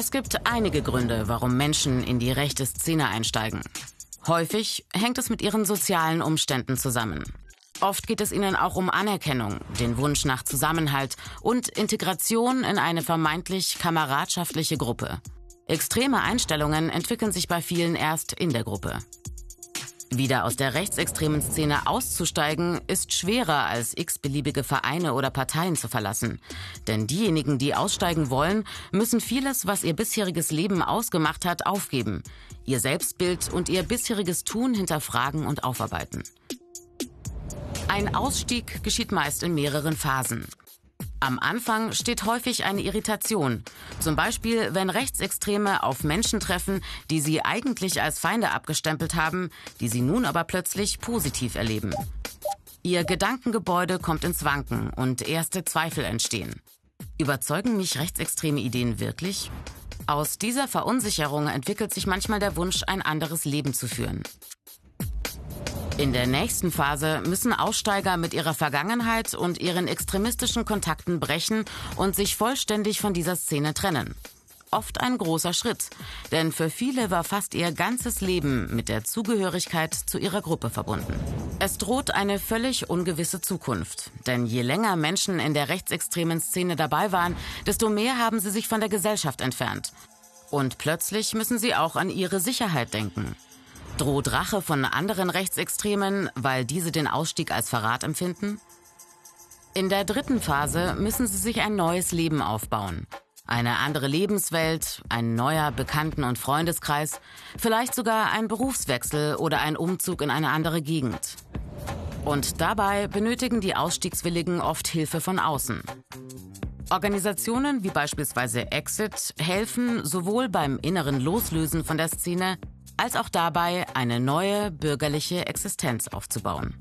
Es gibt einige Gründe, warum Menschen in die rechte Szene einsteigen. Häufig hängt es mit ihren sozialen Umständen zusammen. Oft geht es ihnen auch um Anerkennung, den Wunsch nach Zusammenhalt und Integration in eine vermeintlich kameradschaftliche Gruppe. Extreme Einstellungen entwickeln sich bei vielen erst in der Gruppe. Wieder aus der rechtsextremen Szene auszusteigen, ist schwerer als x-beliebige Vereine oder Parteien zu verlassen. Denn diejenigen, die aussteigen wollen, müssen vieles, was ihr bisheriges Leben ausgemacht hat, aufgeben. Ihr Selbstbild und ihr bisheriges Tun hinterfragen und aufarbeiten. Ein Ausstieg geschieht meist in mehreren Phasen. Am Anfang steht häufig eine Irritation. Zum Beispiel, wenn Rechtsextreme auf Menschen treffen, die sie eigentlich als Feinde abgestempelt haben, die sie nun aber plötzlich positiv erleben. Ihr Gedankengebäude kommt ins Wanken und erste Zweifel entstehen. Überzeugen mich rechtsextreme Ideen wirklich? Aus dieser Verunsicherung entwickelt sich manchmal der Wunsch, ein anderes Leben zu führen. In der nächsten Phase müssen Aussteiger mit ihrer Vergangenheit und ihren extremistischen Kontakten brechen und sich vollständig von dieser Szene trennen. Oft ein großer Schritt, denn für viele war fast ihr ganzes Leben mit der Zugehörigkeit zu ihrer Gruppe verbunden. Es droht eine völlig ungewisse Zukunft, denn je länger Menschen in der rechtsextremen Szene dabei waren, desto mehr haben sie sich von der Gesellschaft entfernt. Und plötzlich müssen sie auch an ihre Sicherheit denken. Droht Rache von anderen Rechtsextremen, weil diese den Ausstieg als Verrat empfinden? In der dritten Phase müssen sie sich ein neues Leben aufbauen. Eine andere Lebenswelt, ein neuer Bekannten- und Freundeskreis, vielleicht sogar ein Berufswechsel oder ein Umzug in eine andere Gegend. Und dabei benötigen die Ausstiegswilligen oft Hilfe von außen. Organisationen wie beispielsweise Exit helfen sowohl beim inneren Loslösen von der Szene als auch dabei, eine neue bürgerliche Existenz aufzubauen.